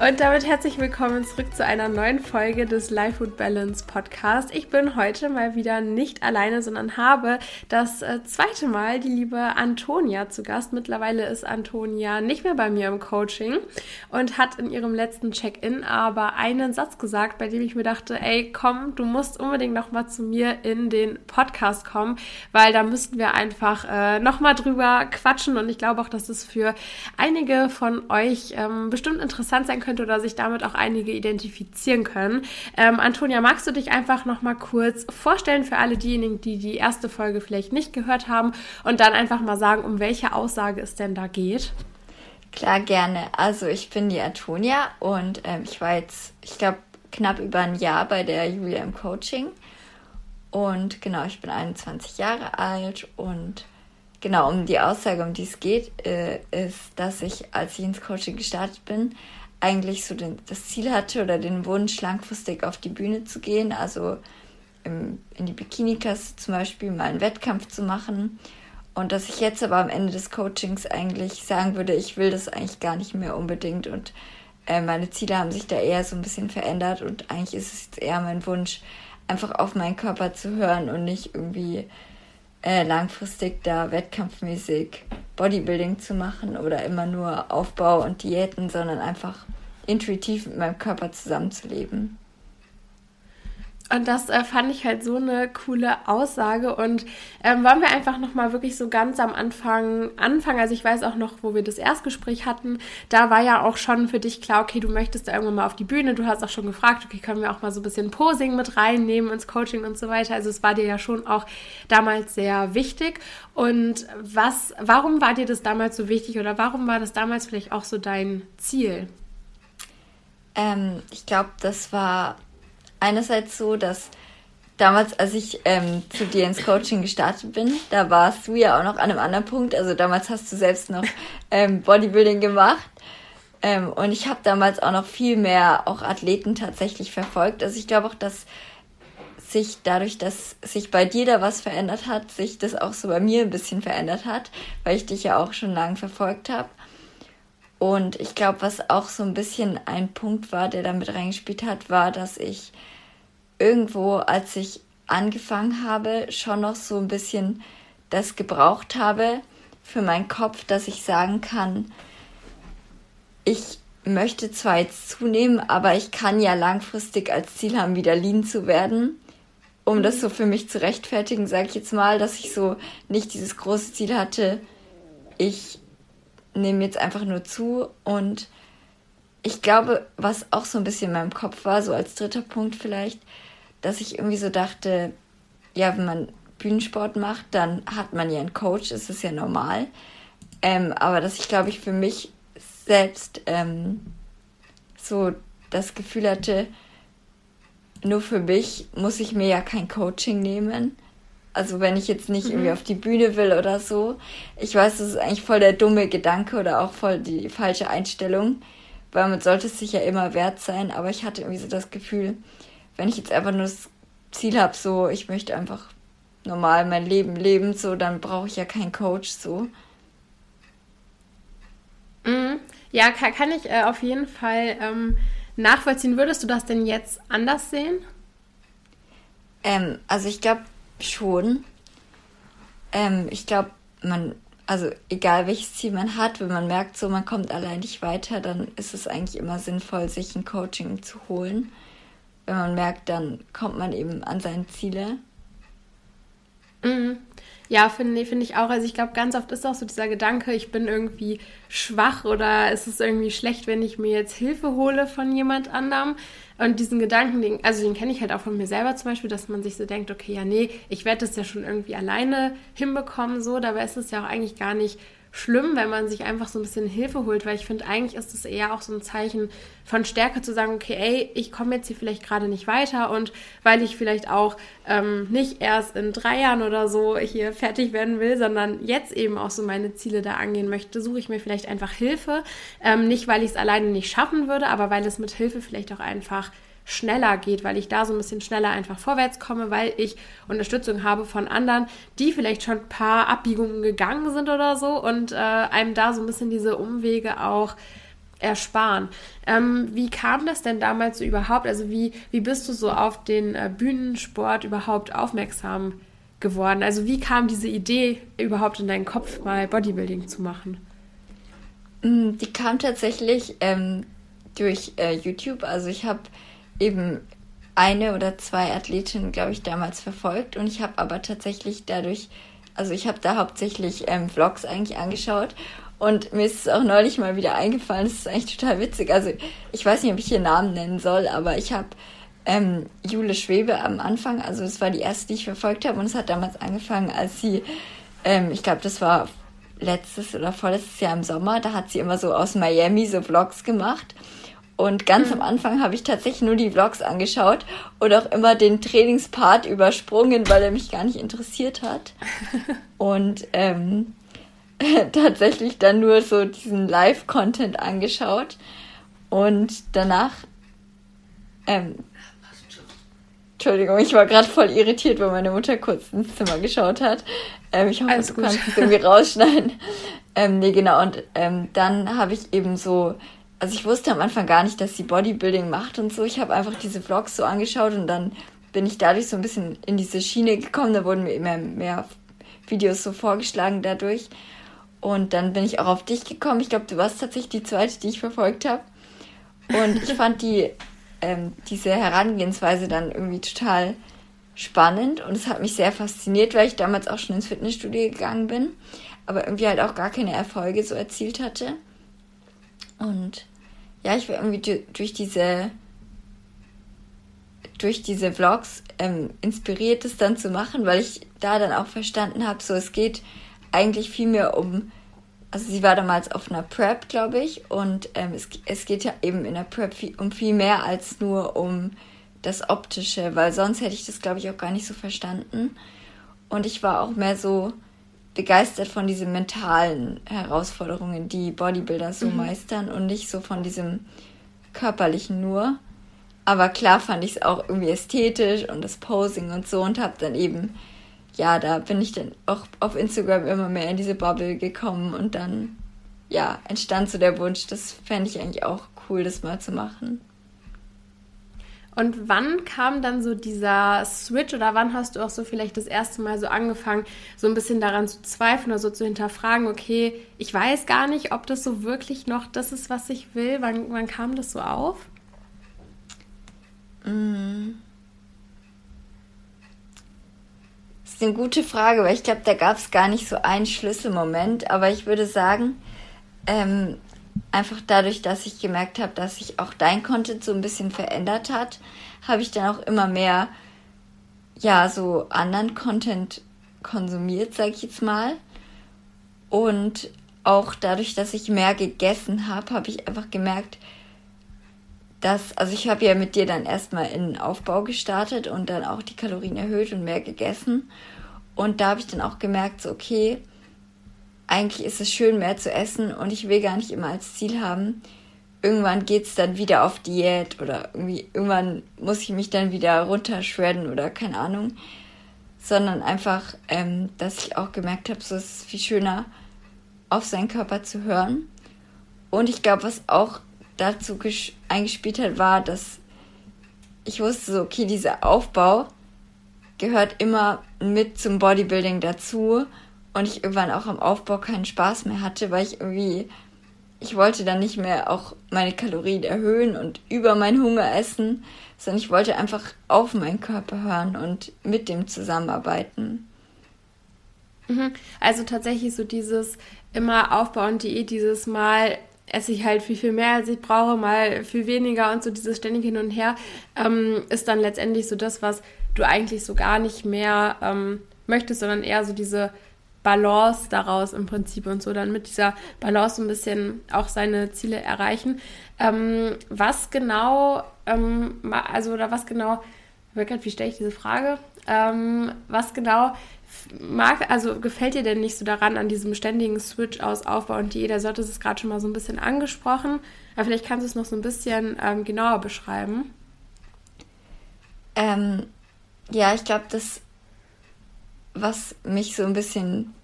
Und damit herzlich willkommen zurück zu einer neuen Folge des Life Food Balance Podcast. Ich bin heute mal wieder nicht alleine, sondern habe das äh, zweite Mal die liebe Antonia zu Gast. Mittlerweile ist Antonia nicht mehr bei mir im Coaching und hat in ihrem letzten Check-in aber einen Satz gesagt, bei dem ich mir dachte, ey, komm, du musst unbedingt noch mal zu mir in den Podcast kommen, weil da müssten wir einfach äh, noch mal drüber quatschen und ich glaube auch, dass es für einige von euch ähm, bestimmt interessant sein könnte könnte oder sich damit auch einige identifizieren können. Ähm, Antonia, magst du dich einfach noch mal kurz vorstellen für alle diejenigen, die die erste Folge vielleicht nicht gehört haben und dann einfach mal sagen, um welche Aussage es denn da geht? Klar, gerne. Also ich bin die Antonia und ähm, ich war jetzt, ich glaube, knapp über ein Jahr bei der Julia im Coaching. Und genau, ich bin 21 Jahre alt und genau, um die Aussage, um die es geht, äh, ist, dass ich, als ich ins Coaching gestartet bin, eigentlich so den, das Ziel hatte oder den Wunsch, langfristig auf die Bühne zu gehen, also im, in die Bikini-Klasse zum Beispiel mal einen Wettkampf zu machen. Und dass ich jetzt aber am Ende des Coachings eigentlich sagen würde, ich will das eigentlich gar nicht mehr unbedingt und äh, meine Ziele haben sich da eher so ein bisschen verändert und eigentlich ist es jetzt eher mein Wunsch, einfach auf meinen Körper zu hören und nicht irgendwie äh, langfristig da wettkampfmäßig Bodybuilding zu machen oder immer nur Aufbau und Diäten, sondern einfach intuitiv mit meinem Körper zusammenzuleben. Und das äh, fand ich halt so eine coole Aussage. Und ähm, wollen wir einfach nochmal wirklich so ganz am Anfang anfangen. Also ich weiß auch noch, wo wir das Erstgespräch hatten, da war ja auch schon für dich klar, okay, du möchtest da irgendwann mal auf die Bühne. Du hast auch schon gefragt, okay, können wir auch mal so ein bisschen Posing mit reinnehmen ins Coaching und so weiter. Also es war dir ja schon auch damals sehr wichtig. Und was, warum war dir das damals so wichtig oder warum war das damals vielleicht auch so dein Ziel? Ähm, ich glaube, das war einerseits so, dass damals, als ich ähm, zu dir ins Coaching gestartet bin, da warst du ja auch noch an einem anderen Punkt. Also damals hast du selbst noch ähm, Bodybuilding gemacht. Ähm, und ich habe damals auch noch viel mehr auch Athleten tatsächlich verfolgt. Also ich glaube auch, dass sich dadurch, dass sich bei dir da was verändert hat, sich das auch so bei mir ein bisschen verändert hat, weil ich dich ja auch schon lange verfolgt habe. Und ich glaube, was auch so ein bisschen ein Punkt war, der damit reingespielt hat, war, dass ich irgendwo, als ich angefangen habe, schon noch so ein bisschen das gebraucht habe für meinen Kopf, dass ich sagen kann, ich möchte zwar jetzt zunehmen, aber ich kann ja langfristig als Ziel haben, wieder lean zu werden. Um das so für mich zu rechtfertigen, sage ich jetzt mal, dass ich so nicht dieses große Ziel hatte, ich nehme jetzt einfach nur zu und ich glaube, was auch so ein bisschen in meinem Kopf war, so als dritter Punkt vielleicht, dass ich irgendwie so dachte, ja, wenn man Bühnensport macht, dann hat man ja einen Coach, das ist ja normal. Ähm, aber dass ich, glaube ich, für mich selbst ähm, so das Gefühl hatte, nur für mich muss ich mir ja kein Coaching nehmen. Also wenn ich jetzt nicht mhm. irgendwie auf die Bühne will oder so. Ich weiß, das ist eigentlich voll der dumme Gedanke oder auch voll die falsche Einstellung, weil man sollte es sich ja immer wert sein. Aber ich hatte irgendwie so das Gefühl, wenn ich jetzt einfach nur das Ziel habe, so ich möchte einfach normal mein Leben leben, so dann brauche ich ja keinen Coach so. Mhm. Ja, kann, kann ich äh, auf jeden Fall ähm, nachvollziehen. Würdest du das denn jetzt anders sehen? Ähm, also ich glaube, schon. Ähm, ich glaube, man, also egal welches Ziel man hat, wenn man merkt, so man kommt allein nicht weiter, dann ist es eigentlich immer sinnvoll, sich ein Coaching zu holen. Wenn man merkt, dann kommt man eben an seine Ziele. Mhm. Ja, finde find ich auch. Also ich glaube, ganz oft ist auch so dieser Gedanke, ich bin irgendwie schwach oder ist es irgendwie schlecht, wenn ich mir jetzt Hilfe hole von jemand anderem. Und diesen Gedanken, den, also den kenne ich halt auch von mir selber zum Beispiel, dass man sich so denkt, okay, ja, nee, ich werde das ja schon irgendwie alleine hinbekommen, so. Dabei ist es ja auch eigentlich gar nicht schlimm, wenn man sich einfach so ein bisschen Hilfe holt, weil ich finde, eigentlich ist es eher auch so ein Zeichen von Stärke zu sagen, okay, ey, ich komme jetzt hier vielleicht gerade nicht weiter und weil ich vielleicht auch ähm, nicht erst in drei Jahren oder so hier fertig werden will, sondern jetzt eben auch so meine Ziele da angehen möchte, suche ich mir vielleicht einfach Hilfe. Ähm, nicht, weil ich es alleine nicht schaffen würde, aber weil es mit Hilfe vielleicht auch einfach schneller geht, weil ich da so ein bisschen schneller einfach vorwärts komme, weil ich Unterstützung habe von anderen, die vielleicht schon ein paar Abbiegungen gegangen sind oder so und äh, einem da so ein bisschen diese Umwege auch ersparen. Ähm, wie kam das denn damals so überhaupt? Also wie, wie bist du so auf den äh, Bühnensport überhaupt aufmerksam geworden? Also wie kam diese Idee überhaupt in deinen Kopf, mal Bodybuilding zu machen? Mm, die kam tatsächlich ähm, durch äh, YouTube. Also ich habe eben eine oder zwei Athletinnen, glaube ich, damals verfolgt. Und ich habe aber tatsächlich dadurch, also ich habe da hauptsächlich ähm, Vlogs eigentlich angeschaut. Und mir ist es auch neulich mal wieder eingefallen, das ist eigentlich total witzig. Also ich weiß nicht, ob ich hier Namen nennen soll, aber ich habe ähm, Jule Schwebe am Anfang, also das war die erste, die ich verfolgt habe. Und es hat damals angefangen, als sie, ähm, ich glaube, das war letztes oder vorletztes Jahr im Sommer, da hat sie immer so aus Miami so Vlogs gemacht und ganz mhm. am Anfang habe ich tatsächlich nur die Vlogs angeschaut und auch immer den Trainingspart übersprungen, weil er mich gar nicht interessiert hat. und ähm, tatsächlich dann nur so diesen Live-Content angeschaut. Und danach. Ähm, Entschuldigung, ich war gerade voll irritiert, weil meine Mutter kurz ins Zimmer geschaut hat. Ähm, ich hoffe, Alles du gut. kannst es irgendwie rausschneiden. Ähm, nee, genau. Und ähm, dann habe ich eben so also ich wusste am Anfang gar nicht, dass sie Bodybuilding macht und so. Ich habe einfach diese Vlogs so angeschaut und dann bin ich dadurch so ein bisschen in diese Schiene gekommen. Da wurden mir immer mehr Videos so vorgeschlagen dadurch. Und dann bin ich auch auf dich gekommen. Ich glaube, du warst tatsächlich die zweite, die ich verfolgt habe. Und ich fand die, ähm, diese Herangehensweise dann irgendwie total spannend und es hat mich sehr fasziniert, weil ich damals auch schon ins Fitnessstudio gegangen bin, aber irgendwie halt auch gar keine Erfolge so erzielt hatte. Und ja, ich war irgendwie durch diese durch diese Vlogs ähm, inspiriert, es dann zu machen, weil ich da dann auch verstanden habe, so es geht eigentlich viel mehr um, also sie war damals auf einer Prep, glaube ich, und ähm, es, es geht ja eben in der Prep um viel mehr als nur um das Optische, weil sonst hätte ich das, glaube ich, auch gar nicht so verstanden. Und ich war auch mehr so, begeistert von diesen mentalen Herausforderungen, die Bodybuilder so mhm. meistern und nicht so von diesem körperlichen nur. Aber klar fand ich es auch irgendwie ästhetisch und das Posing und so und habe dann eben, ja, da bin ich dann auch auf Instagram immer mehr in diese Bubble gekommen und dann, ja, entstand so der Wunsch, das fände ich eigentlich auch cool, das mal zu machen. Und wann kam dann so dieser Switch oder wann hast du auch so vielleicht das erste Mal so angefangen, so ein bisschen daran zu zweifeln oder so zu hinterfragen, okay, ich weiß gar nicht, ob das so wirklich noch das ist, was ich will. Wann, wann kam das so auf? Das ist eine gute Frage, weil ich glaube, da gab es gar nicht so einen Schlüsselmoment. Aber ich würde sagen, ähm, einfach dadurch, dass ich gemerkt habe, dass sich auch dein Content so ein bisschen verändert hat, habe ich dann auch immer mehr, ja, so anderen Content konsumiert, sag ich jetzt mal. Und auch dadurch, dass ich mehr gegessen habe, habe ich einfach gemerkt, dass, also ich habe ja mit dir dann erstmal in Aufbau gestartet und dann auch die Kalorien erhöht und mehr gegessen. Und da habe ich dann auch gemerkt, so, okay, eigentlich ist es schön, mehr zu essen und ich will gar nicht immer als Ziel haben, irgendwann geht es dann wieder auf Diät oder irgendwie irgendwann muss ich mich dann wieder runterschredden oder keine Ahnung, sondern einfach, ähm, dass ich auch gemerkt habe, so ist es viel schöner, auf seinen Körper zu hören. Und ich glaube, was auch dazu eingespielt hat, war, dass ich wusste so, okay, dieser Aufbau gehört immer mit zum Bodybuilding dazu und ich irgendwann auch am Aufbau keinen Spaß mehr hatte, weil ich irgendwie, ich wollte dann nicht mehr auch meine Kalorien erhöhen und über meinen Hunger essen, sondern ich wollte einfach auf meinen Körper hören und mit dem zusammenarbeiten. Mhm. Also tatsächlich so dieses immer Aufbau und Diät, dieses Mal esse ich halt viel, viel mehr, als ich brauche, mal viel weniger und so dieses ständig hin und her, ähm, ist dann letztendlich so das, was du eigentlich so gar nicht mehr ähm, möchtest, sondern eher so diese Balance daraus im Prinzip und so dann mit dieser Balance ein bisschen auch seine Ziele erreichen. Ähm, was genau, ähm, also oder was genau, wie stelle ich diese Frage? Ähm, was genau mag, also gefällt dir denn nicht so daran an diesem ständigen Switch aus Aufbau und Diät? Also hattest es gerade schon mal so ein bisschen angesprochen, aber vielleicht kannst du es noch so ein bisschen ähm, genauer beschreiben. Ähm, ja, ich glaube, das, was mich so ein bisschen,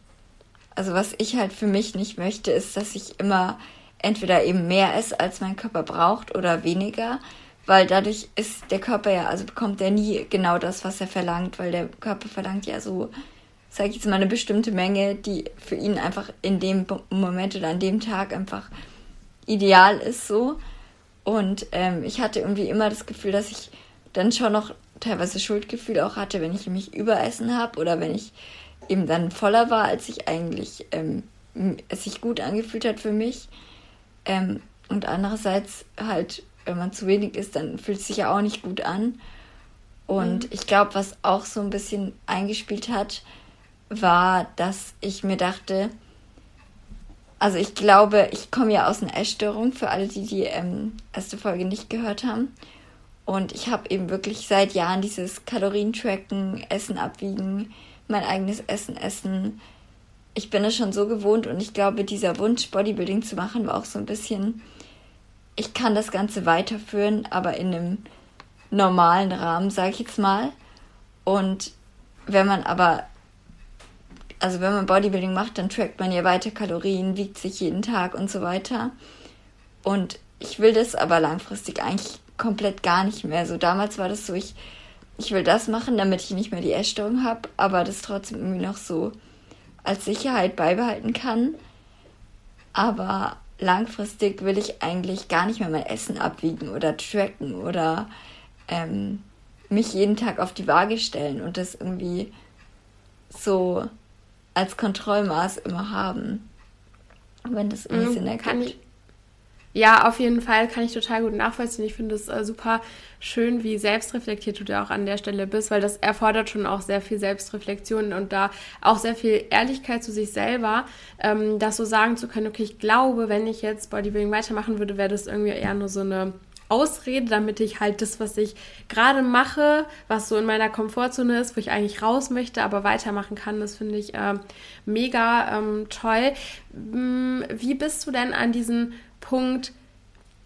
also was ich halt für mich nicht möchte, ist, dass ich immer entweder eben mehr esse, als mein Körper braucht oder weniger, weil dadurch ist der Körper ja, also bekommt er nie genau das, was er verlangt, weil der Körper verlangt ja so, sage ich jetzt mal, eine bestimmte Menge, die für ihn einfach in dem Moment oder an dem Tag einfach ideal ist so. Und ähm, ich hatte irgendwie immer das Gefühl, dass ich dann schon noch teilweise Schuldgefühl auch hatte, wenn ich mich überessen habe oder wenn ich eben dann voller war, als ich eigentlich ähm, es sich gut angefühlt hat für mich. Ähm, und andererseits halt, wenn man zu wenig isst, dann fühlt es sich ja auch nicht gut an. Und mhm. ich glaube, was auch so ein bisschen eingespielt hat, war, dass ich mir dachte, also ich glaube, ich komme ja aus einer Essstörung, für alle, die die ähm, erste Folge nicht gehört haben. Und ich habe eben wirklich seit Jahren dieses Kalorientracken, Essen abwiegen, mein eigenes Essen essen. Ich bin es schon so gewohnt und ich glaube, dieser Wunsch, Bodybuilding zu machen, war auch so ein bisschen, ich kann das Ganze weiterführen, aber in einem normalen Rahmen, sage ich jetzt mal. Und wenn man aber, also wenn man Bodybuilding macht, dann trackt man ja weiter Kalorien, wiegt sich jeden Tag und so weiter. Und ich will das aber langfristig eigentlich komplett gar nicht mehr. So damals war das so, ich, ich will das machen, damit ich nicht mehr die Essstörung habe, aber das trotzdem irgendwie noch so als Sicherheit beibehalten kann. Aber langfristig will ich eigentlich gar nicht mehr mein Essen abwiegen oder tracken oder ähm, mich jeden Tag auf die Waage stellen und das irgendwie so als Kontrollmaß immer haben. Wenn das irgendwie mhm, Sinn ergibt. Kann ich, ja, auf jeden Fall kann ich total gut nachvollziehen. Ich finde es äh, super schön, wie selbstreflektiert du da auch an der Stelle bist, weil das erfordert schon auch sehr viel Selbstreflexion und da auch sehr viel Ehrlichkeit zu sich selber, ähm, das so sagen zu können, okay, ich glaube, wenn ich jetzt Bodybuilding weitermachen würde, wäre das irgendwie eher nur so eine Ausrede, damit ich halt das, was ich gerade mache, was so in meiner Komfortzone ist, wo ich eigentlich raus möchte, aber weitermachen kann. Das finde ich äh, mega ähm, toll. Hm, wie bist du denn an diesen Punkt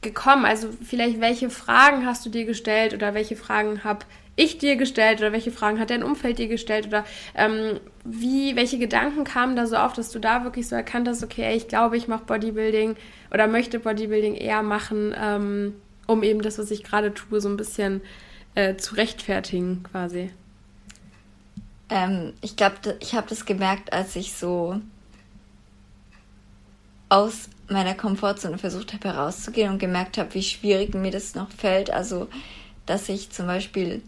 gekommen? Also vielleicht, welche Fragen hast du dir gestellt oder welche Fragen habe ich dir gestellt oder welche Fragen hat dein Umfeld dir gestellt oder ähm, wie, welche Gedanken kamen da so auf, dass du da wirklich so erkannt hast, okay, ich glaube, ich mache Bodybuilding oder möchte Bodybuilding eher machen, ähm, um eben das, was ich gerade tue, so ein bisschen äh, zu rechtfertigen quasi? Ähm, ich glaube, ich habe das gemerkt, als ich so aus meiner Komfortzone versucht habe herauszugehen und gemerkt habe, wie schwierig mir das noch fällt. Also, dass ich zum Beispiel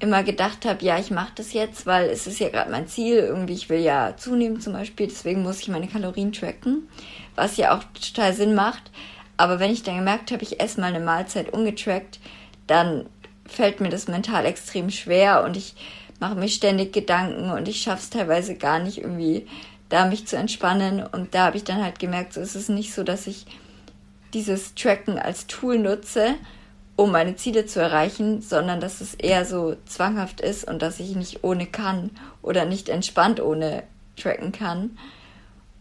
immer gedacht habe, ja, ich mache das jetzt, weil es ist ja gerade mein Ziel. Irgendwie, ich will ja zunehmen zum Beispiel, deswegen muss ich meine Kalorien tracken, was ja auch total Sinn macht. Aber wenn ich dann gemerkt habe, ich esse mal eine Mahlzeit ungetrackt, dann fällt mir das mental extrem schwer und ich mache mir ständig Gedanken und ich schaffe es teilweise gar nicht irgendwie da mich zu entspannen. Und da habe ich dann halt gemerkt, so ist es nicht so, dass ich dieses Tracken als Tool nutze, um meine Ziele zu erreichen, sondern dass es eher so zwanghaft ist und dass ich nicht ohne kann oder nicht entspannt ohne tracken kann.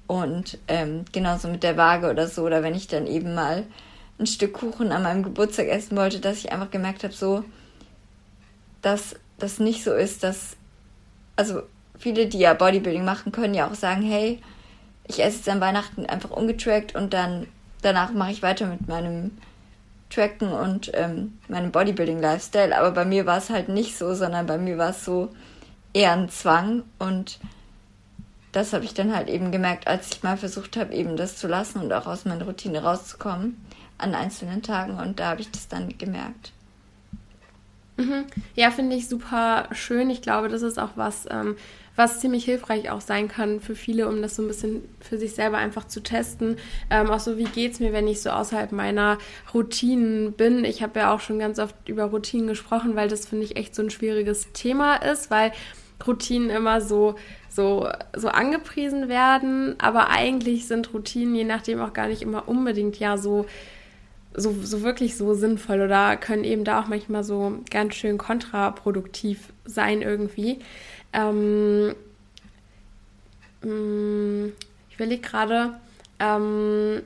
Und ähm, genauso mit der Waage oder so, oder wenn ich dann eben mal ein Stück Kuchen an meinem Geburtstag essen wollte, dass ich einfach gemerkt habe, so, dass das nicht so ist, dass, also viele, die ja Bodybuilding machen, können ja auch sagen, hey, ich esse jetzt an Weihnachten einfach ungetrackt und dann danach mache ich weiter mit meinem Tracken und ähm, meinem Bodybuilding-Lifestyle. Aber bei mir war es halt nicht so, sondern bei mir war es so eher ein Zwang und das habe ich dann halt eben gemerkt, als ich mal versucht habe, eben das zu lassen und auch aus meiner Routine rauszukommen an einzelnen Tagen und da habe ich das dann gemerkt. Mhm. Ja, finde ich super schön. Ich glaube, das ist auch was, ähm, was ziemlich hilfreich auch sein kann für viele, um das so ein bisschen für sich selber einfach zu testen. Ähm, auch so, wie geht es mir, wenn ich so außerhalb meiner Routinen bin? Ich habe ja auch schon ganz oft über Routinen gesprochen, weil das finde ich echt so ein schwieriges Thema ist, weil Routinen immer so so, so angepriesen werden, aber eigentlich sind Routinen je nachdem auch gar nicht immer unbedingt ja so, so, so wirklich so sinnvoll oder können eben da auch manchmal so ganz schön kontraproduktiv sein irgendwie. Ähm, mm, ich überlege gerade, ähm,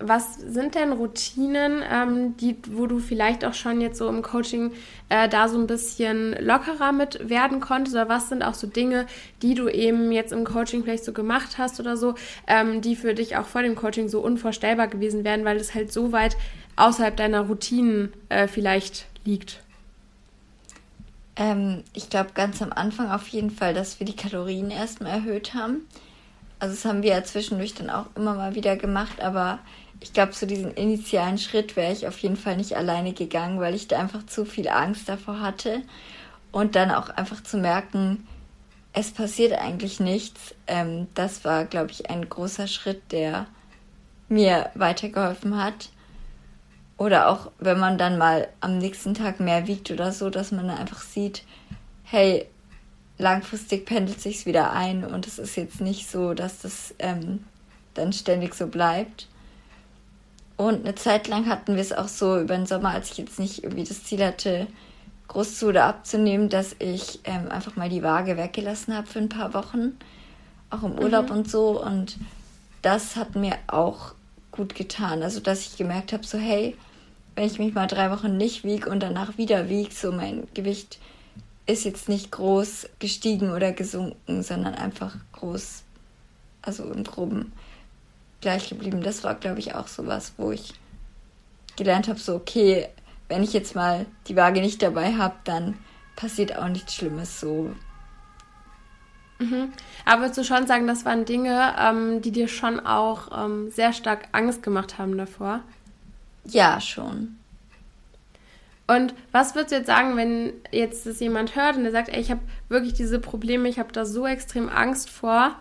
was sind denn Routinen, ähm, die, wo du vielleicht auch schon jetzt so im Coaching äh, da so ein bisschen lockerer mit werden konntest? Oder was sind auch so Dinge, die du eben jetzt im Coaching vielleicht so gemacht hast oder so, ähm, die für dich auch vor dem Coaching so unvorstellbar gewesen wären, weil es halt so weit außerhalb deiner Routinen äh, vielleicht liegt? Ähm, ich glaube ganz am Anfang auf jeden Fall, dass wir die Kalorien erstmal erhöht haben. Also das haben wir ja zwischendurch dann auch immer mal wieder gemacht, aber ich glaube, zu diesem initialen Schritt wäre ich auf jeden Fall nicht alleine gegangen, weil ich da einfach zu viel Angst davor hatte. Und dann auch einfach zu merken, es passiert eigentlich nichts. Ähm, das war, glaube ich, ein großer Schritt, der mir weitergeholfen hat. Oder auch, wenn man dann mal am nächsten Tag mehr wiegt oder so, dass man dann einfach sieht, hey, langfristig pendelt sich's wieder ein und es ist jetzt nicht so, dass das ähm, dann ständig so bleibt. Und eine Zeit lang hatten wir es auch so über den Sommer, als ich jetzt nicht irgendwie das Ziel hatte, groß zu oder abzunehmen, dass ich ähm, einfach mal die Waage weggelassen habe für ein paar Wochen, auch im Urlaub mhm. und so. Und das hat mir auch gut getan. Also, dass ich gemerkt habe, so hey, wenn ich mich mal drei Wochen nicht wiege und danach wieder wiege, so mein Gewicht ist jetzt nicht groß gestiegen oder gesunken, sondern einfach groß, also im groben gleich geblieben. Das war, glaube ich, auch so was, wo ich gelernt habe, so, okay, wenn ich jetzt mal die Waage nicht dabei habe, dann passiert auch nichts Schlimmes so. Mhm. Aber würdest du schon sagen, das waren Dinge, ähm, die dir schon auch ähm, sehr stark Angst gemacht haben davor? Ja, schon. Und was würdest du jetzt sagen, wenn jetzt das jemand hört und der sagt, ey, ich habe wirklich diese Probleme, ich habe da so extrem Angst vor?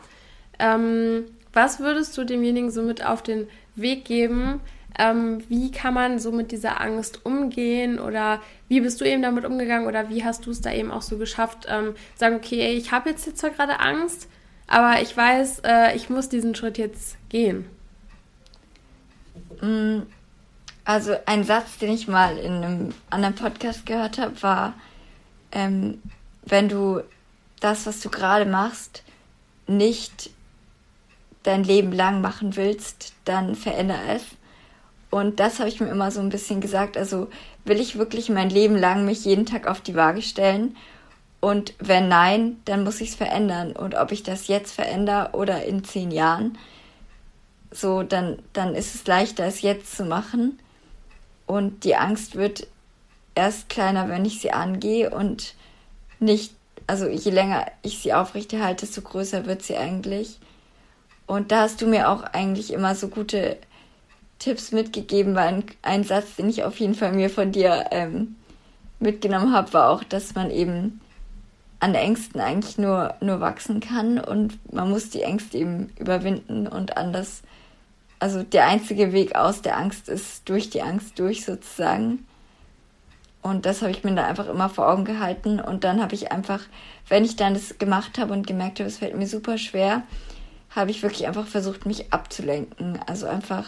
Ähm, was würdest du demjenigen so mit auf den Weg geben? Ähm, wie kann man so mit dieser Angst umgehen oder wie bist du eben damit umgegangen oder wie hast du es da eben auch so geschafft, ähm, sagen, okay, ey, ich habe jetzt, jetzt zwar gerade Angst, aber ich weiß, äh, ich muss diesen Schritt jetzt gehen? Mm, also ein Satz, den ich mal in einem anderen Podcast gehört habe, war, ähm, wenn du das, was du gerade machst, nicht dein Leben lang machen willst, dann veränder es. Und das habe ich mir immer so ein bisschen gesagt. Also will ich wirklich mein Leben lang mich jeden Tag auf die Waage stellen? Und wenn nein, dann muss ich es verändern. Und ob ich das jetzt verändere oder in zehn Jahren, so, dann, dann ist es leichter, es jetzt zu machen. Und die Angst wird erst kleiner, wenn ich sie angehe und nicht, also je länger ich sie aufrechterhalte, desto größer wird sie eigentlich. Und da hast du mir auch eigentlich immer so gute Tipps mitgegeben, weil ein, ein Satz, den ich auf jeden Fall mir von dir ähm, mitgenommen habe, war auch, dass man eben an Ängsten eigentlich nur, nur wachsen kann und man muss die Ängste eben überwinden und anders, also der einzige Weg aus der Angst ist durch die Angst durch sozusagen. Und das habe ich mir da einfach immer vor Augen gehalten und dann habe ich einfach, wenn ich dann das gemacht habe und gemerkt habe, es fällt mir super schwer, habe ich wirklich einfach versucht, mich abzulenken. Also einfach,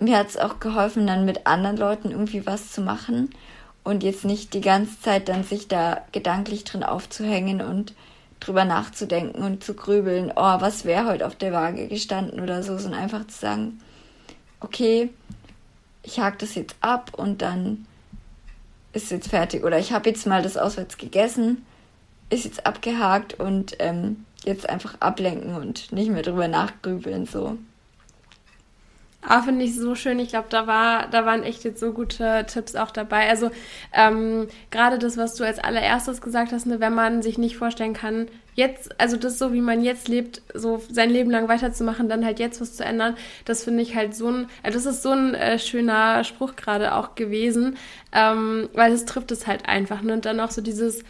mir hat es auch geholfen, dann mit anderen Leuten irgendwie was zu machen und jetzt nicht die ganze Zeit dann sich da gedanklich drin aufzuhängen und drüber nachzudenken und zu grübeln, oh, was wäre heute auf der Waage gestanden oder so, sondern einfach zu sagen, okay, ich hake das jetzt ab und dann ist jetzt fertig. Oder ich habe jetzt mal das auswärts gegessen, ist jetzt abgehakt und ähm, jetzt einfach ablenken und nicht mehr drüber nachgrübeln so. Ah, finde ich so schön. Ich glaube, da war, da waren echt jetzt so gute Tipps auch dabei. Also ähm, gerade das, was du als allererstes gesagt hast, ne, wenn man sich nicht vorstellen kann, jetzt, also das so, wie man jetzt lebt, so sein Leben lang weiterzumachen, dann halt jetzt was zu ändern, das finde ich halt so ein, also das ist so ein äh, schöner Spruch gerade auch gewesen, ähm, weil es trifft es halt einfach. Ne? Und dann auch so dieses,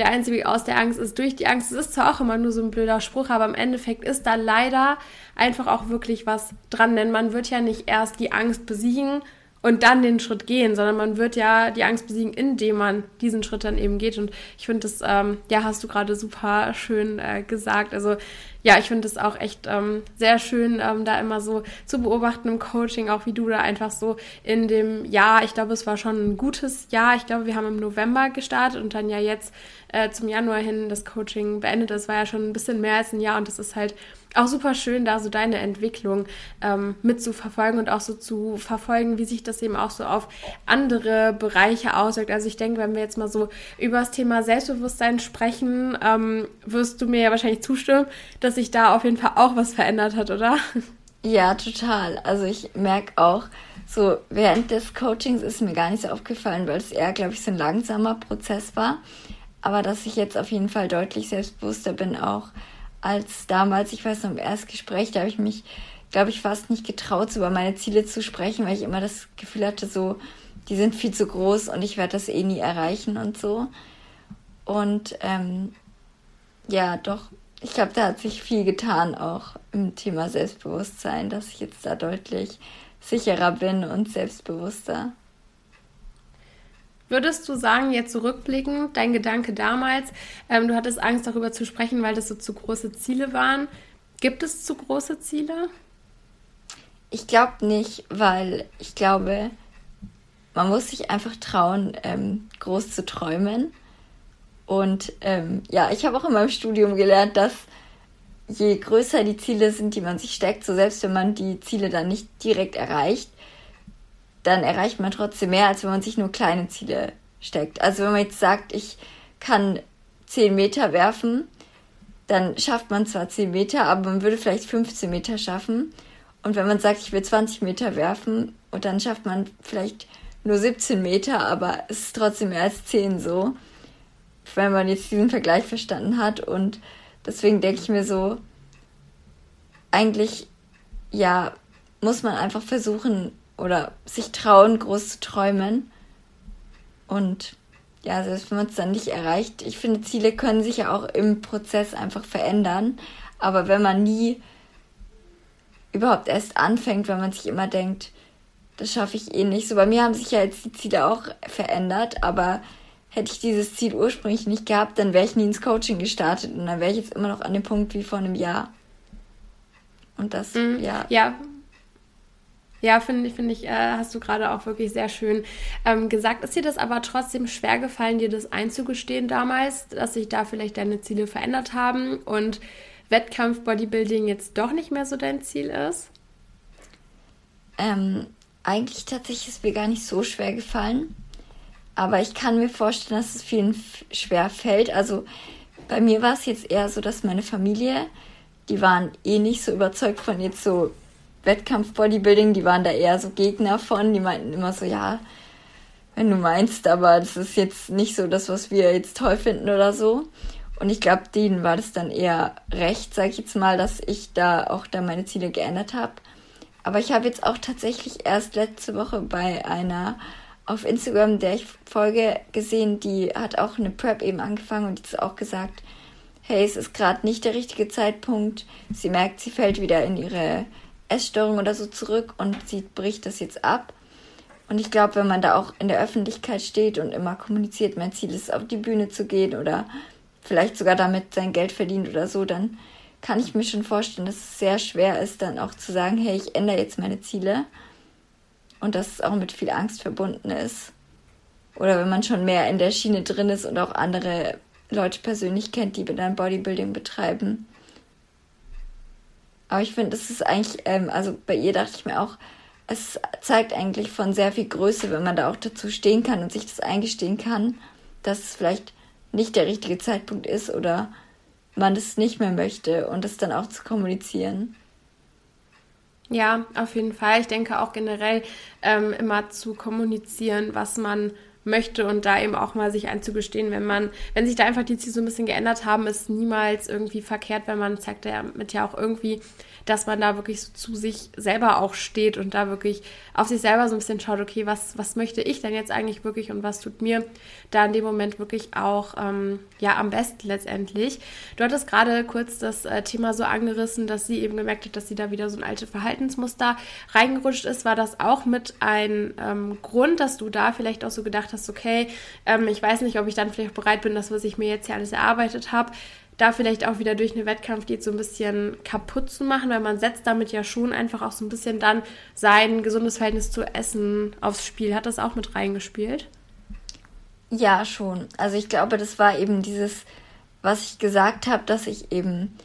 der einzige Weg aus der Angst ist durch die Angst. Es ist zwar auch immer nur so ein blöder Spruch, aber im Endeffekt ist da leider einfach auch wirklich was dran, denn man wird ja nicht erst die Angst besiegen und dann den Schritt gehen, sondern man wird ja die Angst besiegen, indem man diesen Schritt dann eben geht. Und ich finde das, ähm, ja, hast du gerade super schön äh, gesagt. Also ja, ich finde es auch echt ähm, sehr schön, ähm, da immer so zu beobachten im Coaching, auch wie du da einfach so in dem Jahr, ich glaube, es war schon ein gutes Jahr. Ich glaube, wir haben im November gestartet und dann ja jetzt äh, zum Januar hin das Coaching beendet. Das war ja schon ein bisschen mehr als ein Jahr und das ist halt auch super schön, da so deine Entwicklung ähm, mitzuverfolgen und auch so zu verfolgen, wie sich das eben auch so auf andere Bereiche auswirkt. Also ich denke, wenn wir jetzt mal so über das Thema Selbstbewusstsein sprechen, ähm, wirst du mir ja wahrscheinlich zustimmen, dass sich da auf jeden Fall auch was verändert hat, oder? Ja, total. Also ich merke auch, so während des Coachings ist mir gar nicht so aufgefallen, weil es eher, glaube ich, so ein langsamer Prozess war. Aber dass ich jetzt auf jeden Fall deutlich selbstbewusster bin, auch als damals, ich weiß noch, im Erstgespräch, da habe ich mich, glaube ich, fast nicht getraut, so über meine Ziele zu sprechen, weil ich immer das Gefühl hatte, so, die sind viel zu groß und ich werde das eh nie erreichen und so. Und ähm, ja, doch, ich glaube, da hat sich viel getan, auch im Thema Selbstbewusstsein, dass ich jetzt da deutlich sicherer bin und selbstbewusster. Würdest du sagen, jetzt zurückblickend, dein Gedanke damals, ähm, du hattest Angst darüber zu sprechen, weil das so zu große Ziele waren. Gibt es zu große Ziele? Ich glaube nicht, weil ich glaube, man muss sich einfach trauen, ähm, groß zu träumen. Und ähm, ja, ich habe auch in meinem Studium gelernt, dass je größer die Ziele sind, die man sich steckt, so selbst wenn man die Ziele dann nicht direkt erreicht, dann erreicht man trotzdem mehr, als wenn man sich nur kleine Ziele steckt. Also wenn man jetzt sagt, ich kann 10 Meter werfen, dann schafft man zwar 10 Meter, aber man würde vielleicht 15 Meter schaffen. Und wenn man sagt, ich will 20 Meter werfen, und dann schafft man vielleicht nur 17 Meter, aber es ist trotzdem mehr als 10 so, wenn man jetzt diesen Vergleich verstanden hat. Und deswegen denke ich mir so, eigentlich, ja, muss man einfach versuchen, oder sich trauen, groß zu träumen. Und ja, selbst wenn man es dann nicht erreicht, ich finde, Ziele können sich ja auch im Prozess einfach verändern. Aber wenn man nie überhaupt erst anfängt, wenn man sich immer denkt, das schaffe ich eh nicht. So bei mir haben sich ja jetzt die Ziele auch verändert, aber hätte ich dieses Ziel ursprünglich nicht gehabt, dann wäre ich nie ins Coaching gestartet und dann wäre ich jetzt immer noch an dem Punkt wie vor einem Jahr. Und das, mhm. ja. Ja, ja, finde find ich, äh, hast du gerade auch wirklich sehr schön ähm, gesagt. Ist dir das aber trotzdem schwer gefallen, dir das einzugestehen damals, dass sich da vielleicht deine Ziele verändert haben und Wettkampf-Bodybuilding jetzt doch nicht mehr so dein Ziel ist? Ähm, eigentlich tatsächlich ist mir gar nicht so schwer gefallen. Aber ich kann mir vorstellen, dass es vielen schwer fällt. Also bei mir war es jetzt eher so, dass meine Familie, die waren eh nicht so überzeugt von jetzt so Wettkampf-Bodybuilding, die waren da eher so Gegner von. Die meinten immer so, ja, wenn du meinst, aber das ist jetzt nicht so das, was wir jetzt toll finden oder so. Und ich glaube, denen war das dann eher recht, sag ich jetzt mal, dass ich da auch da meine Ziele geändert habe. Aber ich habe jetzt auch tatsächlich erst letzte Woche bei einer auf Instagram, der ich folge, gesehen, die hat auch eine Prep eben angefangen und die hat auch gesagt, hey, es ist gerade nicht der richtige Zeitpunkt. Sie merkt, sie fällt wieder in ihre Essstörung oder so zurück und sie bricht das jetzt ab. Und ich glaube, wenn man da auch in der Öffentlichkeit steht und immer kommuniziert, mein Ziel ist, auf die Bühne zu gehen oder vielleicht sogar damit sein Geld verdient oder so, dann kann ich mir schon vorstellen, dass es sehr schwer ist, dann auch zu sagen, hey, ich ändere jetzt meine Ziele. Und dass es auch mit viel Angst verbunden ist. Oder wenn man schon mehr in der Schiene drin ist und auch andere Leute persönlich kennt, die dann Bodybuilding betreiben, aber ich finde, es ist eigentlich, ähm, also bei ihr dachte ich mir auch, es zeigt eigentlich von sehr viel Größe, wenn man da auch dazu stehen kann und sich das eingestehen kann, dass es vielleicht nicht der richtige Zeitpunkt ist oder man das nicht mehr möchte und das dann auch zu kommunizieren. Ja, auf jeden Fall. Ich denke auch generell ähm, immer zu kommunizieren, was man möchte und da eben auch mal sich einzugestehen, wenn man, wenn sich da einfach die Ziele so ein bisschen geändert haben, ist niemals irgendwie verkehrt, weil man zeigt damit ja auch irgendwie, dass man da wirklich so zu sich selber auch steht und da wirklich auf sich selber so ein bisschen schaut, okay, was, was möchte ich denn jetzt eigentlich wirklich und was tut mir da in dem Moment wirklich auch ähm, ja am besten letztendlich. Du hattest gerade kurz das äh, Thema so angerissen, dass sie eben gemerkt hat, dass sie da wieder so ein alte Verhaltensmuster reingerutscht ist. War das auch mit ein ähm, Grund, dass du da vielleicht auch so gedacht hast, okay, ähm, ich weiß nicht, ob ich dann vielleicht bereit bin, das, was ich mir jetzt hier alles erarbeitet habe, da vielleicht auch wieder durch eine Wettkampfdiät so ein bisschen kaputt zu machen, weil man setzt damit ja schon einfach auch so ein bisschen dann sein gesundes Verhältnis zu Essen aufs Spiel. Hat das auch mit reingespielt? Ja, schon. Also ich glaube, das war eben dieses, was ich gesagt habe, dass ich eben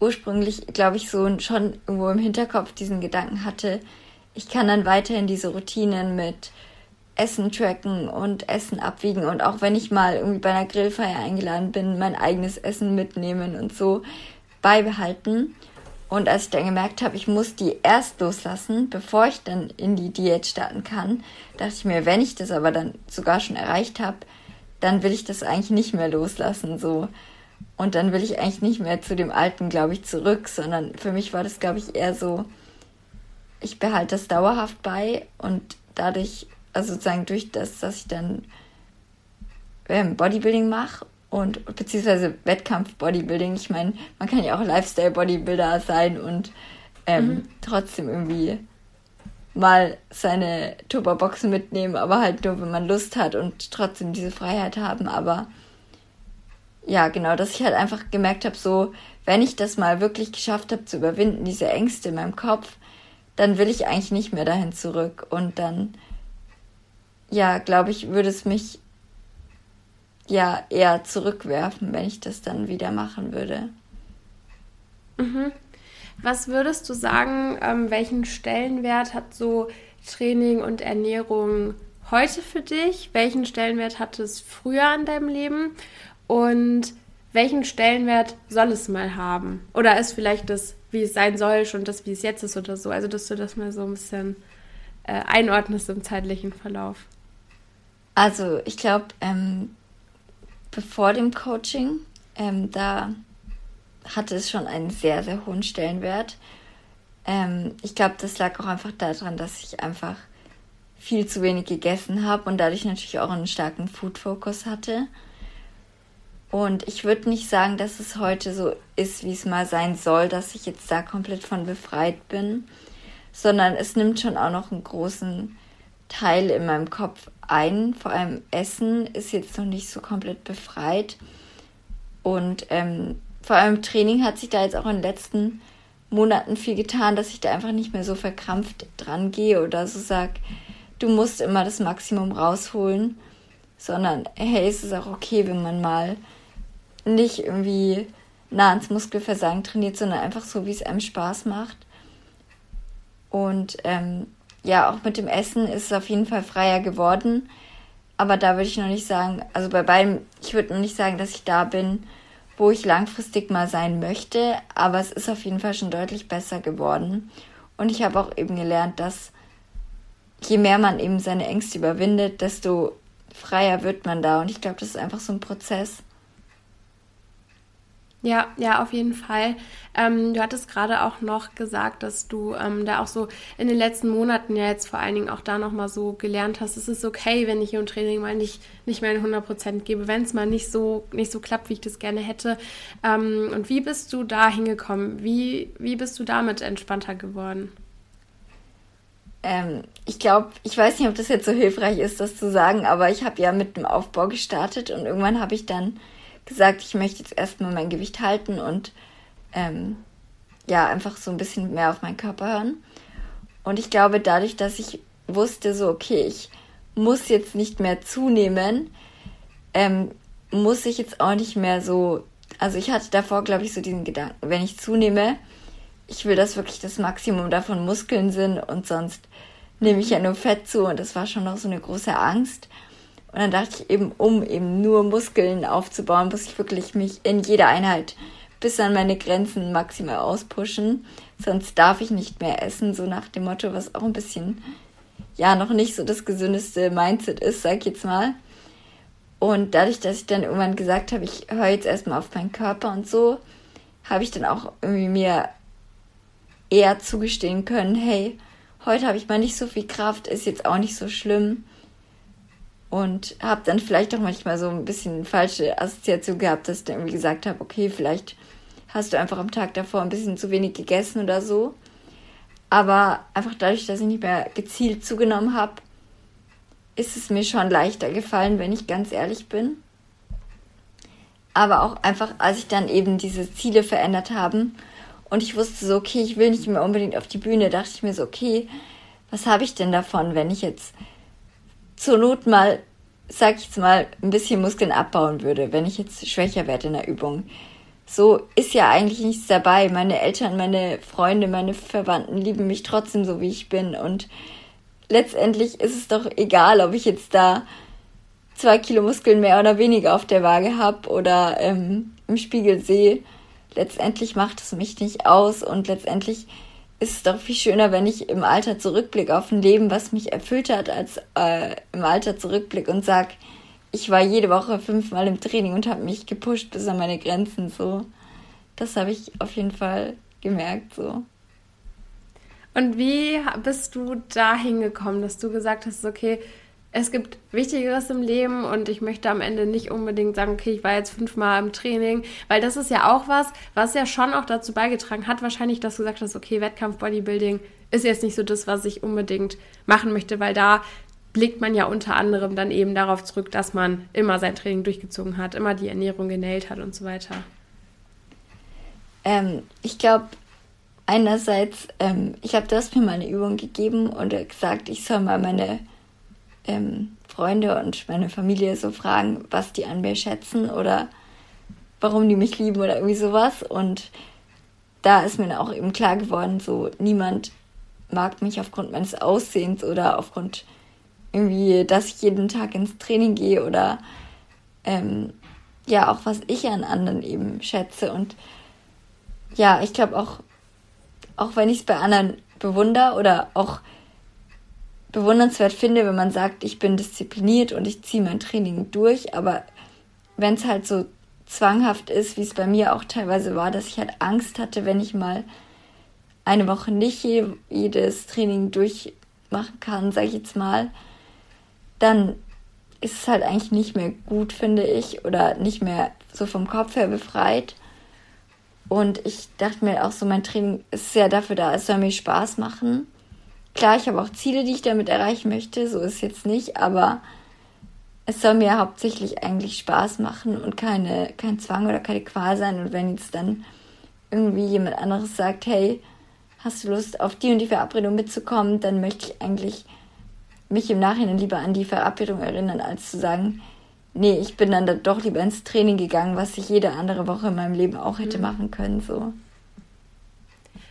ursprünglich, glaube ich, so schon irgendwo im Hinterkopf diesen Gedanken hatte, ich kann dann weiterhin diese Routinen mit Essen tracken und Essen abwiegen und auch wenn ich mal irgendwie bei einer Grillfeier eingeladen bin, mein eigenes Essen mitnehmen und so beibehalten. Und als ich dann gemerkt habe, ich muss die erst loslassen, bevor ich dann in die Diät starten kann, dachte ich mir, wenn ich das aber dann sogar schon erreicht habe, dann will ich das eigentlich nicht mehr loslassen, so. Und dann will ich eigentlich nicht mehr zu dem Alten, glaube ich, zurück, sondern für mich war das, glaube ich, eher so, ich behalte das dauerhaft bei und dadurch also sozusagen durch das, dass ich dann ähm, Bodybuilding mache und beziehungsweise Wettkampf-Bodybuilding. Ich meine, man kann ja auch Lifestyle-Bodybuilder sein und ähm, mhm. trotzdem irgendwie mal seine Tupperboxen mitnehmen, aber halt nur, wenn man Lust hat und trotzdem diese Freiheit haben. Aber ja, genau, dass ich halt einfach gemerkt habe, so, wenn ich das mal wirklich geschafft habe zu überwinden, diese Ängste in meinem Kopf, dann will ich eigentlich nicht mehr dahin zurück. Und dann ja, glaube ich, würde es mich ja eher zurückwerfen, wenn ich das dann wieder machen würde. Mhm. Was würdest du sagen, ähm, welchen Stellenwert hat so Training und Ernährung heute für dich? Welchen Stellenwert hat es früher in deinem Leben? Und welchen Stellenwert soll es mal haben? Oder ist vielleicht das, wie es sein soll, schon das, wie es jetzt ist oder so? Also, dass du das mal so ein bisschen äh, einordnest im zeitlichen Verlauf. Also ich glaube, ähm, bevor dem Coaching, ähm, da hatte es schon einen sehr, sehr hohen Stellenwert. Ähm, ich glaube, das lag auch einfach daran, dass ich einfach viel zu wenig gegessen habe und dadurch natürlich auch einen starken Food-Fokus hatte. Und ich würde nicht sagen, dass es heute so ist, wie es mal sein soll, dass ich jetzt da komplett von befreit bin, sondern es nimmt schon auch noch einen großen Teil in meinem Kopf ein. Vor allem Essen ist jetzt noch nicht so komplett befreit. Und ähm, vor allem Training hat sich da jetzt auch in den letzten Monaten viel getan, dass ich da einfach nicht mehr so verkrampft dran gehe oder so sag, du musst immer das Maximum rausholen, sondern hey, es ist auch okay, wenn man mal nicht irgendwie nah ans Muskelversagen trainiert, sondern einfach so, wie es einem Spaß macht. Und ähm, ja, auch mit dem Essen ist es auf jeden Fall freier geworden. Aber da würde ich noch nicht sagen, also bei beiden, ich würde noch nicht sagen, dass ich da bin, wo ich langfristig mal sein möchte. Aber es ist auf jeden Fall schon deutlich besser geworden. Und ich habe auch eben gelernt, dass je mehr man eben seine Ängste überwindet, desto freier wird man da. Und ich glaube, das ist einfach so ein Prozess. Ja, ja, auf jeden Fall. Ähm, du hattest gerade auch noch gesagt, dass du ähm, da auch so in den letzten Monaten ja jetzt vor allen Dingen auch da nochmal so gelernt hast, es ist okay, wenn ich im Training mal nicht, nicht meine 100% gebe, wenn es mal nicht so, nicht so klappt, wie ich das gerne hätte. Ähm, und wie bist du da hingekommen? Wie, wie bist du damit entspannter geworden? Ähm, ich glaube, ich weiß nicht, ob das jetzt so hilfreich ist, das zu sagen, aber ich habe ja mit dem Aufbau gestartet und irgendwann habe ich dann gesagt, ich möchte jetzt erstmal mein Gewicht halten und ähm, ja, einfach so ein bisschen mehr auf meinen Körper hören. Und ich glaube, dadurch, dass ich wusste, so, okay, ich muss jetzt nicht mehr zunehmen, ähm, muss ich jetzt auch nicht mehr so, also ich hatte davor, glaube ich, so diesen Gedanken, wenn ich zunehme, ich will, dass wirklich das Maximum davon Muskeln sind und sonst nehme ich ja nur Fett zu und das war schon noch so eine große Angst. Und dann dachte ich eben, um eben nur Muskeln aufzubauen, muss ich wirklich mich in jeder Einheit bis an meine Grenzen maximal auspushen. Sonst darf ich nicht mehr essen, so nach dem Motto, was auch ein bisschen, ja, noch nicht so das gesündeste Mindset ist, sag ich jetzt mal. Und dadurch, dass ich dann irgendwann gesagt habe, ich höre jetzt erstmal auf meinen Körper und so, habe ich dann auch irgendwie mir eher zugestehen können, hey, heute habe ich mal nicht so viel Kraft, ist jetzt auch nicht so schlimm. Und habe dann vielleicht auch manchmal so ein bisschen falsche Assoziation gehabt, dass ich dann irgendwie gesagt habe, okay, vielleicht hast du einfach am Tag davor ein bisschen zu wenig gegessen oder so. Aber einfach dadurch, dass ich nicht mehr gezielt zugenommen habe, ist es mir schon leichter gefallen, wenn ich ganz ehrlich bin. Aber auch einfach, als ich dann eben diese Ziele verändert habe und ich wusste so, okay, ich will nicht mehr unbedingt auf die Bühne, dachte ich mir so, okay, was habe ich denn davon, wenn ich jetzt zur Not mal, sag ich jetzt mal, ein bisschen Muskeln abbauen würde, wenn ich jetzt schwächer werde in der Übung. So ist ja eigentlich nichts dabei. Meine Eltern, meine Freunde, meine Verwandten lieben mich trotzdem so, wie ich bin. Und letztendlich ist es doch egal, ob ich jetzt da zwei Kilo Muskeln mehr oder weniger auf der Waage habe oder ähm, im Spiegel sehe. Letztendlich macht es mich nicht aus und letztendlich ist es doch viel schöner, wenn ich im Alter zurückblicke auf ein Leben, was mich erfüllt hat, als äh, im Alter zurückblicke und sage, ich war jede Woche fünfmal im Training und habe mich gepusht bis an meine Grenzen. So, das habe ich auf jeden Fall gemerkt. So. Und wie bist du dahin gekommen, dass du gesagt hast, okay, es gibt Wichtigeres im Leben und ich möchte am Ende nicht unbedingt sagen, okay, ich war jetzt fünfmal im Training, weil das ist ja auch was, was ja schon auch dazu beigetragen hat, wahrscheinlich, dass du gesagt hast, okay, Wettkampf Bodybuilding ist jetzt nicht so das, was ich unbedingt machen möchte, weil da blickt man ja unter anderem dann eben darauf zurück, dass man immer sein Training durchgezogen hat, immer die Ernährung genäht hat und so weiter. Ähm, ich glaube, einerseits, ähm, ich habe das mir mal eine Übung gegeben und gesagt, ich soll mal meine ähm, Freunde und meine Familie so fragen, was die an mir schätzen oder warum die mich lieben oder irgendwie sowas. Und da ist mir auch eben klar geworden, so niemand mag mich aufgrund meines Aussehens oder aufgrund irgendwie, dass ich jeden Tag ins Training gehe oder ähm, ja, auch was ich an anderen eben schätze. Und ja, ich glaube auch, auch wenn ich es bei anderen bewundere oder auch bewundernswert finde, wenn man sagt, ich bin diszipliniert und ich ziehe mein Training durch, aber wenn es halt so zwanghaft ist, wie es bei mir auch teilweise war, dass ich halt Angst hatte, wenn ich mal eine Woche nicht jedes Training durchmachen kann, sage ich jetzt mal, dann ist es halt eigentlich nicht mehr gut, finde ich, oder nicht mehr so vom Kopf her befreit. Und ich dachte mir auch so, mein Training ist ja dafür da, es soll mir Spaß machen. Klar, ich habe auch Ziele, die ich damit erreichen möchte, so ist es jetzt nicht, aber es soll mir hauptsächlich eigentlich Spaß machen und keine, kein Zwang oder keine Qual sein. Und wenn jetzt dann irgendwie jemand anderes sagt, hey, hast du Lust auf die und die Verabredung mitzukommen, dann möchte ich eigentlich mich im Nachhinein lieber an die Verabredung erinnern, als zu sagen, nee, ich bin dann doch lieber ins Training gegangen, was ich jede andere Woche in meinem Leben auch hätte mhm. machen können. So.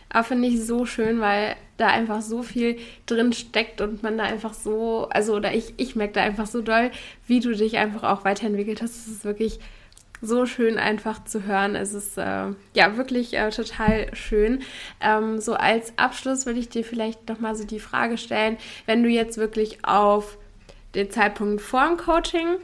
Aber finde ich so schön, weil da einfach so viel drin steckt und man da einfach so, also oder ich, ich merke da einfach so doll, wie du dich einfach auch weiterentwickelt hast. Es ist wirklich so schön einfach zu hören. Es ist äh, ja wirklich äh, total schön. Ähm, so als Abschluss würde ich dir vielleicht noch mal so die Frage stellen, wenn du jetzt wirklich auf den Zeitpunkt vor dem Coaching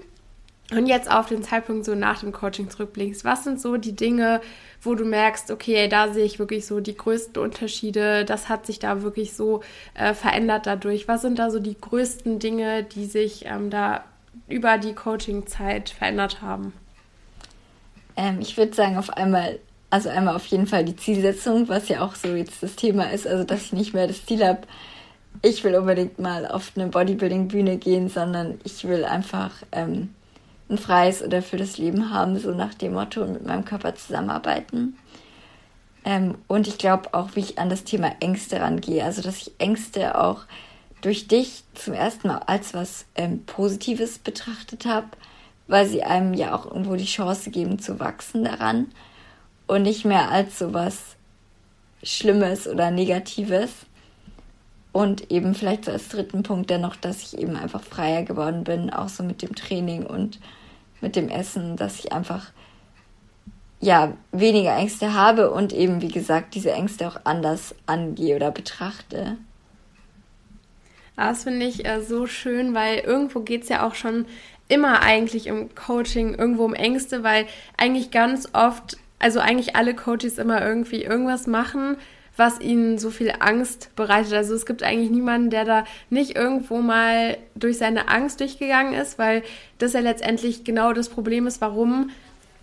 und jetzt auf den Zeitpunkt so nach dem Coaching zurückblickst, was sind so die Dinge, wo du merkst, okay, da sehe ich wirklich so die größten Unterschiede, das hat sich da wirklich so äh, verändert dadurch. Was sind da so die größten Dinge, die sich ähm, da über die Coaching-Zeit verändert haben? Ähm, ich würde sagen, auf einmal, also einmal auf jeden Fall die Zielsetzung, was ja auch so jetzt das Thema ist, also dass ich nicht mehr das Ziel habe, ich will unbedingt mal auf eine Bodybuilding-Bühne gehen, sondern ich will einfach ähm, ein freies oder für das Leben haben, so nach dem Motto und mit meinem Körper zusammenarbeiten. Ähm, und ich glaube auch, wie ich an das Thema Ängste rangehe. Also, dass ich Ängste auch durch dich zum ersten Mal als was ähm, Positives betrachtet habe, weil sie einem ja auch irgendwo die Chance geben zu wachsen daran und nicht mehr als so was Schlimmes oder Negatives. Und eben vielleicht so als dritten Punkt dennoch, dass ich eben einfach freier geworden bin, auch so mit dem Training und mit dem Essen, dass ich einfach ja weniger Ängste habe und eben wie gesagt diese Ängste auch anders angehe oder betrachte. Das finde ich äh, so schön, weil irgendwo geht es ja auch schon immer eigentlich im Coaching irgendwo um Ängste, weil eigentlich ganz oft, also eigentlich alle Coaches immer irgendwie irgendwas machen, was ihnen so viel Angst bereitet. Also es gibt eigentlich niemanden, der da nicht irgendwo mal durch seine Angst durchgegangen ist, weil das ja letztendlich genau das Problem ist, warum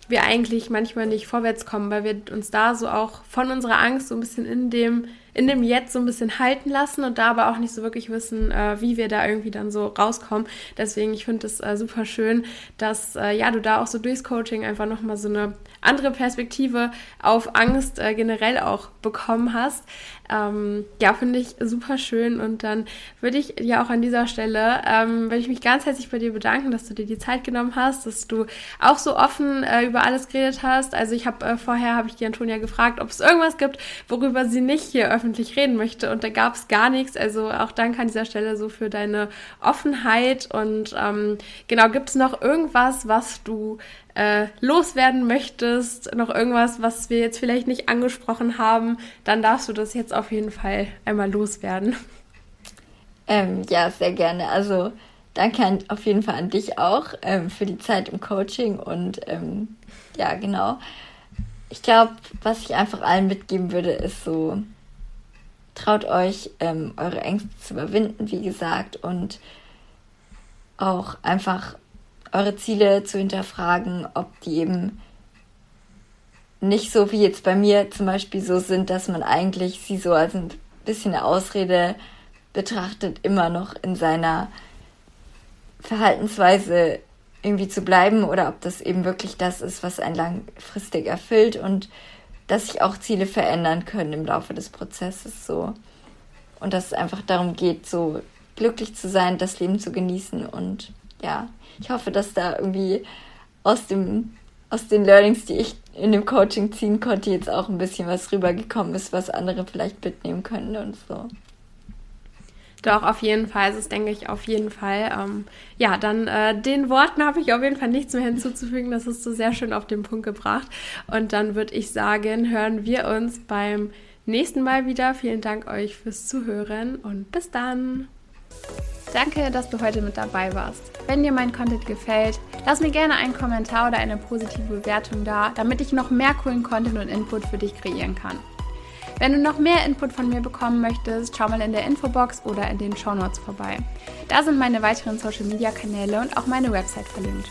wir eigentlich manchmal nicht vorwärts kommen, weil wir uns da so auch von unserer Angst so ein bisschen in dem in dem Jetzt so ein bisschen halten lassen und da aber auch nicht so wirklich wissen, äh, wie wir da irgendwie dann so rauskommen. Deswegen, ich finde es äh, super schön, dass äh, ja du da auch so durchs Coaching einfach nochmal so eine andere Perspektive auf Angst äh, generell auch bekommen hast. Ähm, ja, finde ich super schön. Und dann würde ich ja auch an dieser Stelle, ähm, würde ich mich ganz herzlich bei dir bedanken, dass du dir die Zeit genommen hast, dass du auch so offen äh, über alles geredet hast. Also ich habe äh, vorher, habe ich die Antonia gefragt, ob es irgendwas gibt, worüber sie nicht hier öffentlich reden möchte. Und da gab es gar nichts. Also auch danke an dieser Stelle so für deine Offenheit. Und ähm, genau, gibt es noch irgendwas, was du äh, loswerden möchtest, noch irgendwas, was wir jetzt vielleicht nicht angesprochen haben, dann darfst du das jetzt auf jeden Fall einmal loswerden. Ähm, ja, sehr gerne. Also danke an, auf jeden Fall an dich auch ähm, für die Zeit im Coaching und ähm, ja, genau. Ich glaube, was ich einfach allen mitgeben würde, ist so, traut euch, ähm, eure Ängste zu überwinden, wie gesagt, und auch einfach eure Ziele zu hinterfragen, ob die eben nicht so wie jetzt bei mir zum Beispiel so sind, dass man eigentlich sie so als ein bisschen eine Ausrede betrachtet, immer noch in seiner Verhaltensweise irgendwie zu bleiben oder ob das eben wirklich das ist, was einen langfristig erfüllt und dass sich auch Ziele verändern können im Laufe des Prozesses so. Und dass es einfach darum geht, so glücklich zu sein, das Leben zu genießen und ja, ich hoffe, dass da irgendwie aus dem aus den Learnings, die ich in dem Coaching ziehen konnte, jetzt auch ein bisschen was rübergekommen ist, was andere vielleicht mitnehmen können und so. Doch, auf jeden Fall. Das denke ich auf jeden Fall. Ähm, ja, dann äh, den Worten habe ich auf jeden Fall nichts mehr hinzuzufügen. Das hast du sehr schön auf den Punkt gebracht. Und dann würde ich sagen, hören wir uns beim nächsten Mal wieder. Vielen Dank euch fürs Zuhören und bis dann. Danke, dass du heute mit dabei warst. Wenn dir mein Content gefällt, lass mir gerne einen Kommentar oder eine positive Bewertung da, damit ich noch mehr coolen Content und Input für dich kreieren kann. Wenn du noch mehr Input von mir bekommen möchtest, schau mal in der Infobox oder in den Show Notes vorbei. Da sind meine weiteren Social Media Kanäle und auch meine Website verlinkt.